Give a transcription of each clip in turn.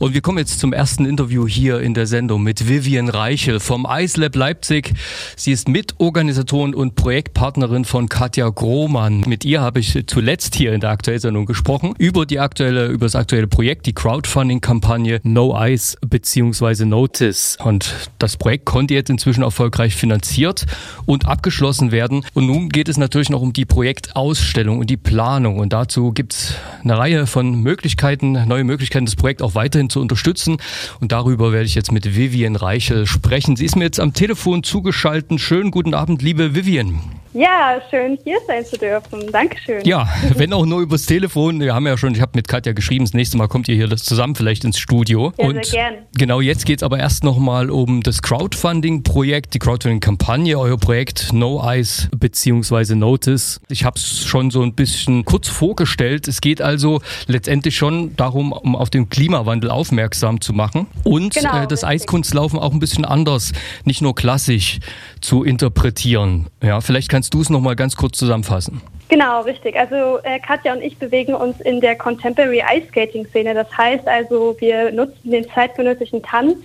Und wir kommen jetzt zum ersten Interview hier in der Sendung mit Vivian Reichel vom IceLab Leipzig. Sie ist Mitorganisatorin und Projektpartnerin von Katja Grohmann. Mit ihr habe ich zuletzt hier in der Aktuellsendung gesprochen über die aktuelle, über das aktuelle Projekt, die Crowdfunding-Kampagne No Ice bzw. Notice. Und das Projekt konnte jetzt inzwischen erfolgreich finanziert und abgeschlossen werden. Und nun geht es natürlich noch um die Projektausstellung und die Planung. Und dazu gibt es eine Reihe von Möglichkeiten, neue Möglichkeiten, das Projekt auch weiterhin zu unterstützen. Und darüber werde ich jetzt mit Vivian Reichel sprechen. Sie ist mir jetzt am Telefon zugeschaltet. Schönen guten Abend, liebe Vivian. Ja, schön hier sein zu dürfen. Dankeschön. Ja, wenn auch nur übers Telefon. Wir haben ja schon, ich habe mit Katja geschrieben, das nächste Mal kommt ihr hier zusammen vielleicht ins Studio. Ja, Und sehr gern. Genau, jetzt geht es aber erst nochmal um das Crowdfunding-Projekt, die Crowdfunding-Kampagne, euer Projekt No Eyes bzw. Notice. Ich habe es schon so ein bisschen kurz vorgestellt. Es geht also letztendlich schon darum, um auf den Klimawandel aufmerksam zu machen und genau, äh, das richtig. Eiskunstlaufen auch ein bisschen anders, nicht nur klassisch zu interpretieren. Ja, vielleicht kann Kannst du es nochmal ganz kurz zusammenfassen? Genau, richtig. Also äh, Katja und ich bewegen uns in der Contemporary Ice Skating Szene. Das heißt also, wir nutzen den zeitgenössischen Tanz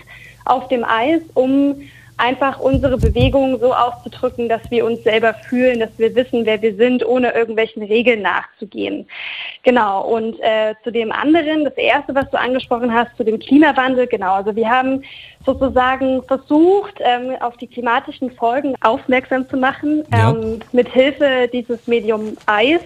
auf dem Eis, um einfach unsere Bewegungen so auszudrücken, dass wir uns selber fühlen, dass wir wissen, wer wir sind, ohne irgendwelchen Regeln nachzugehen. Genau. Und äh, zu dem anderen, das erste, was du angesprochen hast, zu dem Klimawandel, genau. Also wir haben sozusagen versucht, ähm, auf die klimatischen Folgen aufmerksam zu machen, ja. ähm, mit Hilfe dieses Medium Eis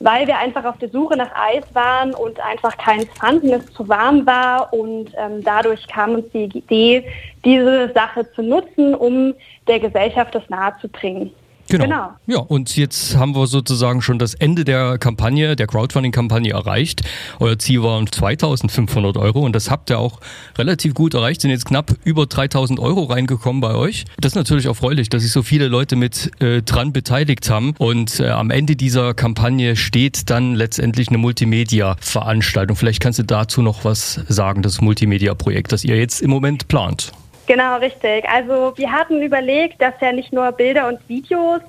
weil wir einfach auf der Suche nach Eis waren und einfach keins fanden, es zu warm war und ähm, dadurch kam uns die Idee, diese Sache zu nutzen, um der Gesellschaft das nahezubringen. Genau. genau. Ja, und jetzt haben wir sozusagen schon das Ende der Kampagne, der Crowdfunding-Kampagne erreicht. Euer Ziel waren 2500 Euro und das habt ihr auch relativ gut erreicht. Sind jetzt knapp über 3000 Euro reingekommen bei euch. Das ist natürlich erfreulich, dass sich so viele Leute mit äh, dran beteiligt haben. Und äh, am Ende dieser Kampagne steht dann letztendlich eine Multimedia-Veranstaltung. Vielleicht kannst du dazu noch was sagen, das Multimedia-Projekt, das ihr jetzt im Moment plant. Genau, richtig. Also wir hatten überlegt, dass ja nicht nur Bilder und Videos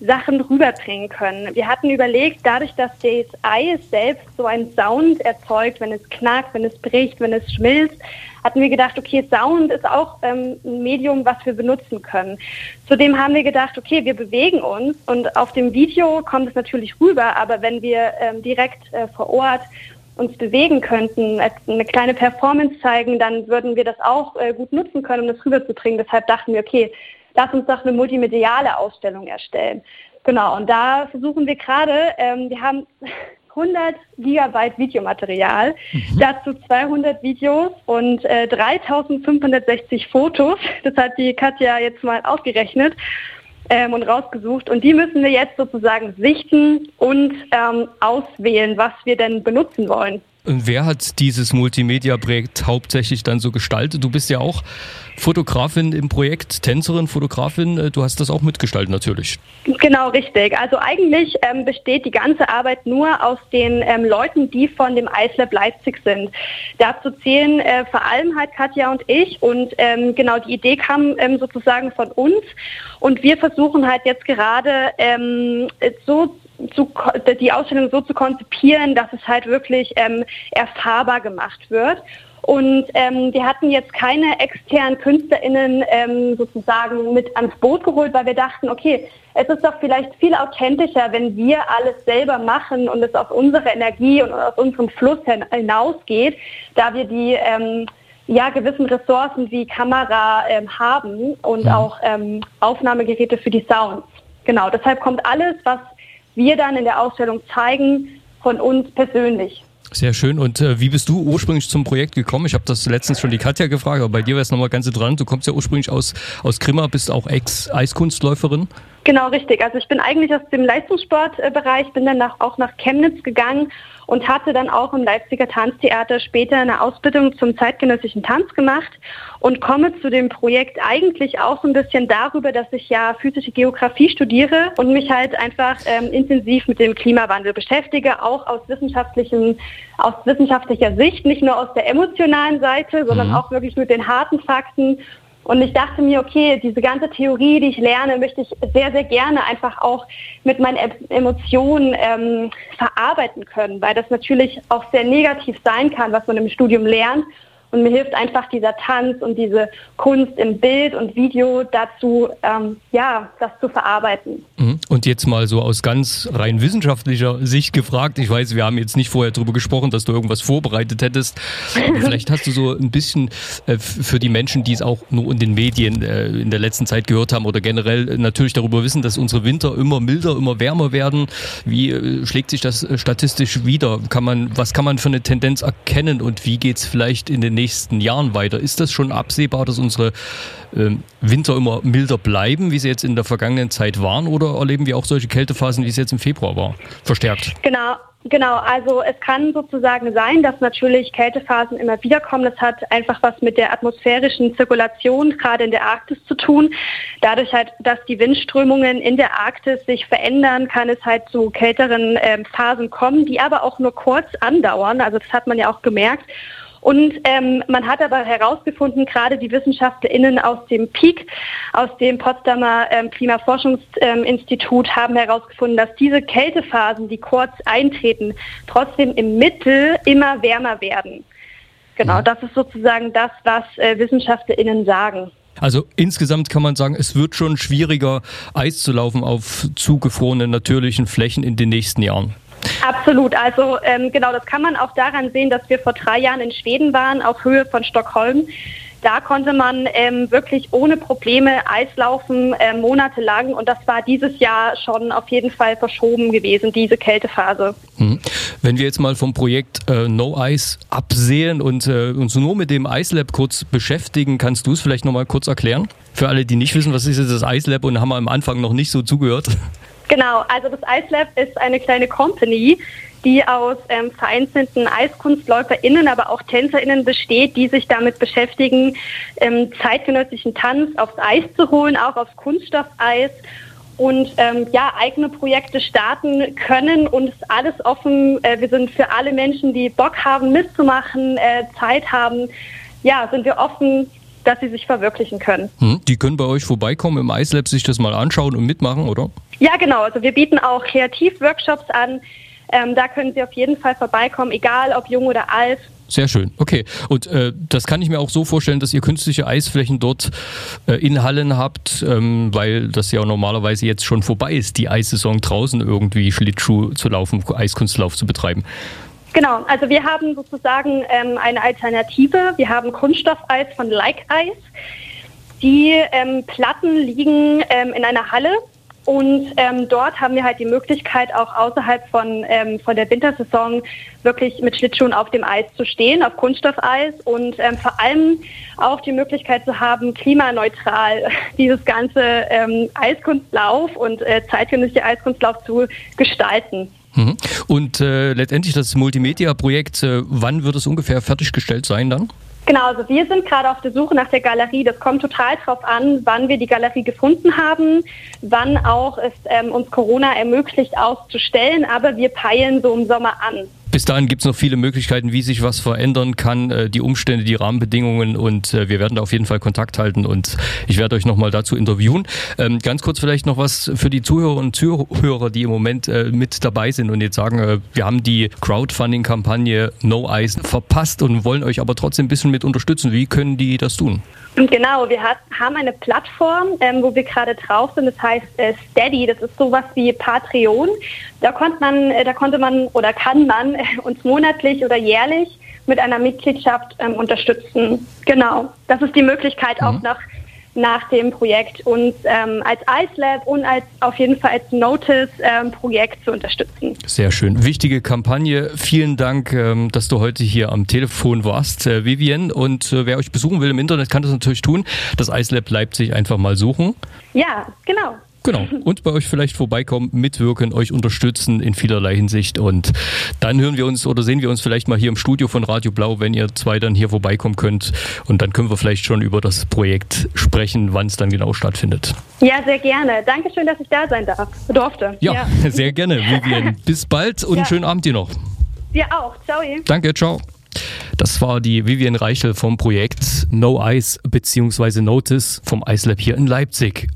Sachen rüberbringen können. Wir hatten überlegt, dadurch, dass das Eis selbst so einen Sound erzeugt, wenn es knackt, wenn es bricht, wenn es schmilzt, hatten wir gedacht, okay, Sound ist auch ähm, ein Medium, was wir benutzen können. Zudem haben wir gedacht, okay, wir bewegen uns und auf dem Video kommt es natürlich rüber, aber wenn wir ähm, direkt äh, vor Ort uns bewegen könnten, eine kleine Performance zeigen, dann würden wir das auch äh, gut nutzen können, um das rüberzubringen. Deshalb dachten wir, okay, lass uns doch eine multimediale Ausstellung erstellen. Genau, und da versuchen wir gerade, ähm, wir haben 100 Gigabyte Videomaterial, mhm. dazu 200 Videos und äh, 3560 Fotos. Das hat die Katja jetzt mal ausgerechnet ähm, und rausgesucht. Und die müssen wir jetzt sozusagen sichten und ähm, auswählen, was wir denn benutzen wollen. Und wer hat dieses Multimedia-Projekt hauptsächlich dann so gestaltet? Du bist ja auch Fotografin im Projekt, Tänzerin, Fotografin. Äh, du hast das auch mitgestaltet natürlich. Genau, richtig. Also eigentlich ähm, besteht die ganze Arbeit nur aus den ähm, Leuten, die von dem IceLab Leipzig sind. Dazu zählen äh, vor allem halt Katja und ich. Und ähm, genau die Idee kam ähm, sozusagen von uns. Und wir versuchen halt jetzt gerade ähm, so zu, die Ausstellung so zu konzipieren, dass es halt wirklich ähm, erfahrbar gemacht wird. Und ähm, wir hatten jetzt keine externen KünstlerInnen ähm, sozusagen mit ans Boot geholt, weil wir dachten, okay, es ist doch vielleicht viel authentischer, wenn wir alles selber machen und es aus unserer Energie und aus unserem Fluss hinausgeht, da wir die ähm, ja, gewissen Ressourcen wie Kamera ähm, haben und mhm. auch ähm, Aufnahmegeräte für die Sounds. Genau, deshalb kommt alles, was wir dann in der Ausstellung zeigen, von uns persönlich. Sehr schön. Und äh, wie bist du ursprünglich zum Projekt gekommen? Ich habe das letztens schon die Katja gefragt, aber bei dir wäre es nochmal ganz interessant. Du kommst ja ursprünglich aus, aus Grimma, bist auch Ex-Eiskunstläuferin. Genau, richtig. Also ich bin eigentlich aus dem Leistungssportbereich, bin dann auch nach Chemnitz gegangen und hatte dann auch im Leipziger Tanztheater später eine Ausbildung zum zeitgenössischen Tanz gemacht und komme zu dem Projekt eigentlich auch so ein bisschen darüber, dass ich ja physische Geografie studiere und mich halt einfach ähm, intensiv mit dem Klimawandel beschäftige, auch aus wissenschaftlichen, aus wissenschaftlicher Sicht, nicht nur aus der emotionalen Seite, sondern mhm. auch wirklich mit den harten Fakten und ich dachte mir, okay, diese ganze Theorie, die ich lerne, möchte ich sehr, sehr gerne einfach auch mit meinen Emotionen ähm, verarbeiten können, weil das natürlich auch sehr negativ sein kann, was man im Studium lernt. Und mir hilft einfach dieser Tanz und diese Kunst im Bild und Video dazu, ähm, ja, das zu verarbeiten. Mhm. Und jetzt mal so aus ganz rein wissenschaftlicher Sicht gefragt. Ich weiß, wir haben jetzt nicht vorher darüber gesprochen, dass du irgendwas vorbereitet hättest. Aber vielleicht hast du so ein bisschen äh, für die Menschen, die es auch nur in den Medien äh, in der letzten Zeit gehört haben oder generell natürlich darüber wissen, dass unsere Winter immer milder, immer wärmer werden. Wie äh, schlägt sich das statistisch wieder? Kann man, was kann man für eine Tendenz erkennen und wie geht es vielleicht in den nächsten Jahren weiter? Ist das schon absehbar, dass unsere ähm, Winter immer milder bleiben, wie sie jetzt in der vergangenen Zeit waren, oder erleben wir auch solche Kältephasen, wie es jetzt im Februar war, verstärkt? Genau. Genau, also es kann sozusagen sein, dass natürlich Kältephasen immer wieder kommen. Das hat einfach was mit der atmosphärischen Zirkulation gerade in der Arktis zu tun. Dadurch halt, dass die Windströmungen in der Arktis sich verändern, kann es halt zu kälteren äh, Phasen kommen, die aber auch nur kurz andauern. Also das hat man ja auch gemerkt. Und ähm, man hat aber herausgefunden, gerade die WissenschaftlerInnen aus dem PIK, aus dem Potsdamer ähm, Klimaforschungsinstitut, ähm, haben herausgefunden, dass diese Kältephasen, die kurz eintreten, trotzdem im Mittel immer wärmer werden. Genau, das ist sozusagen das, was äh, WissenschaftlerInnen sagen. Also insgesamt kann man sagen, es wird schon schwieriger, Eis zu laufen auf zugefrorenen natürlichen Flächen in den nächsten Jahren. Absolut. Also ähm, genau, das kann man auch daran sehen, dass wir vor drei Jahren in Schweden waren, auf Höhe von Stockholm. Da konnte man ähm, wirklich ohne Probleme Eislaufen äh, monatelang und das war dieses Jahr schon auf jeden Fall verschoben gewesen, diese Kältephase. Mhm. Wenn wir jetzt mal vom Projekt äh, No Ice absehen und äh, uns nur mit dem Ice Lab kurz beschäftigen, kannst du es vielleicht nochmal kurz erklären? Für alle, die nicht wissen, was ist das Ice Lab und haben am Anfang noch nicht so zugehört. Genau, also das Ice Lab ist eine kleine Company, die aus ähm, vereinzelten EiskunstläuferInnen, aber auch TänzerInnen besteht, die sich damit beschäftigen, ähm, zeitgenössischen Tanz aufs Eis zu holen, auch aufs Kunststoffeis und ähm, ja, eigene Projekte starten können und ist alles offen. Äh, wir sind für alle Menschen, die Bock haben, mitzumachen, äh, Zeit haben, ja, sind wir offen dass sie sich verwirklichen können. Hm, die können bei euch vorbeikommen im iSlab, sich das mal anschauen und mitmachen, oder? Ja, genau. Also wir bieten auch Kreativworkshops an. Ähm, da können Sie auf jeden Fall vorbeikommen, egal ob jung oder alt. Sehr schön, okay. Und äh, das kann ich mir auch so vorstellen, dass ihr künstliche Eisflächen dort äh, in Hallen habt, ähm, weil das ja normalerweise jetzt schon vorbei ist, die Eissaison draußen irgendwie Schlittschuh zu laufen, Eiskunstlauf zu betreiben. Genau, also wir haben sozusagen ähm, eine Alternative. Wir haben Kunststoffeis von Like Eis. Die ähm, Platten liegen ähm, in einer Halle und ähm, dort haben wir halt die Möglichkeit, auch außerhalb von, ähm, von der Wintersaison wirklich mit Schlittschuhen auf dem Eis zu stehen, auf Kunststoffeis und ähm, vor allem auch die Möglichkeit zu haben, klimaneutral dieses ganze Eiskunstlauf und äh, zeitgenössische Eiskunstlauf zu gestalten. Mhm. Und äh, letztendlich das Multimedia-Projekt, äh, wann wird es ungefähr fertiggestellt sein dann? Genau, also wir sind gerade auf der Suche nach der Galerie. Das kommt total drauf an, wann wir die Galerie gefunden haben, wann auch es ähm, uns Corona ermöglicht auszustellen. Aber wir peilen so im Sommer an. Bis dahin gibt es noch viele Möglichkeiten, wie sich was verändern kann, äh, die Umstände, die Rahmenbedingungen und äh, wir werden da auf jeden Fall Kontakt halten und ich werde euch nochmal dazu interviewen. Ähm, ganz kurz vielleicht noch was für die Zuhörer und Zuhörer, die im Moment äh, mit dabei sind und jetzt sagen, wir haben die Crowdfunding-Kampagne No Eyes verpasst und wollen euch aber trotzdem ein bisschen mit unterstützen. Wie können die das tun? Genau, wir hat, haben eine Plattform, ähm, wo wir gerade drauf sind. Das heißt äh, Steady. Das ist sowas wie Patreon. Da konnte man, äh, da konnte man oder kann man äh, uns monatlich oder jährlich mit einer Mitgliedschaft ähm, unterstützen. Genau. Das ist die Möglichkeit mhm. auch nach nach dem Projekt uns ähm, als iSlab und als auf jeden Fall als Notice-Projekt ähm, zu unterstützen. Sehr schön. Wichtige Kampagne. Vielen Dank, ähm, dass du heute hier am Telefon warst, äh, Vivian. Und äh, wer euch besuchen will im Internet, kann das natürlich tun. Das iSlab Leipzig einfach mal suchen. Ja, genau. Genau. Und bei euch vielleicht vorbeikommen, mitwirken, euch unterstützen in vielerlei Hinsicht. Und dann hören wir uns oder sehen wir uns vielleicht mal hier im Studio von Radio Blau, wenn ihr zwei dann hier vorbeikommen könnt. Und dann können wir vielleicht schon über das Projekt sprechen, wann es dann genau stattfindet. Ja, sehr gerne. Dankeschön, dass ich da sein darf, durfte. Ja, ja. sehr gerne, Vivian. Bis bald und ja. schönen Abend dir noch. Dir auch. Ciao. Danke, ciao. Das war die Vivian Reichel vom Projekt No Ice bzw. Notice vom Ice Lab hier in Leipzig.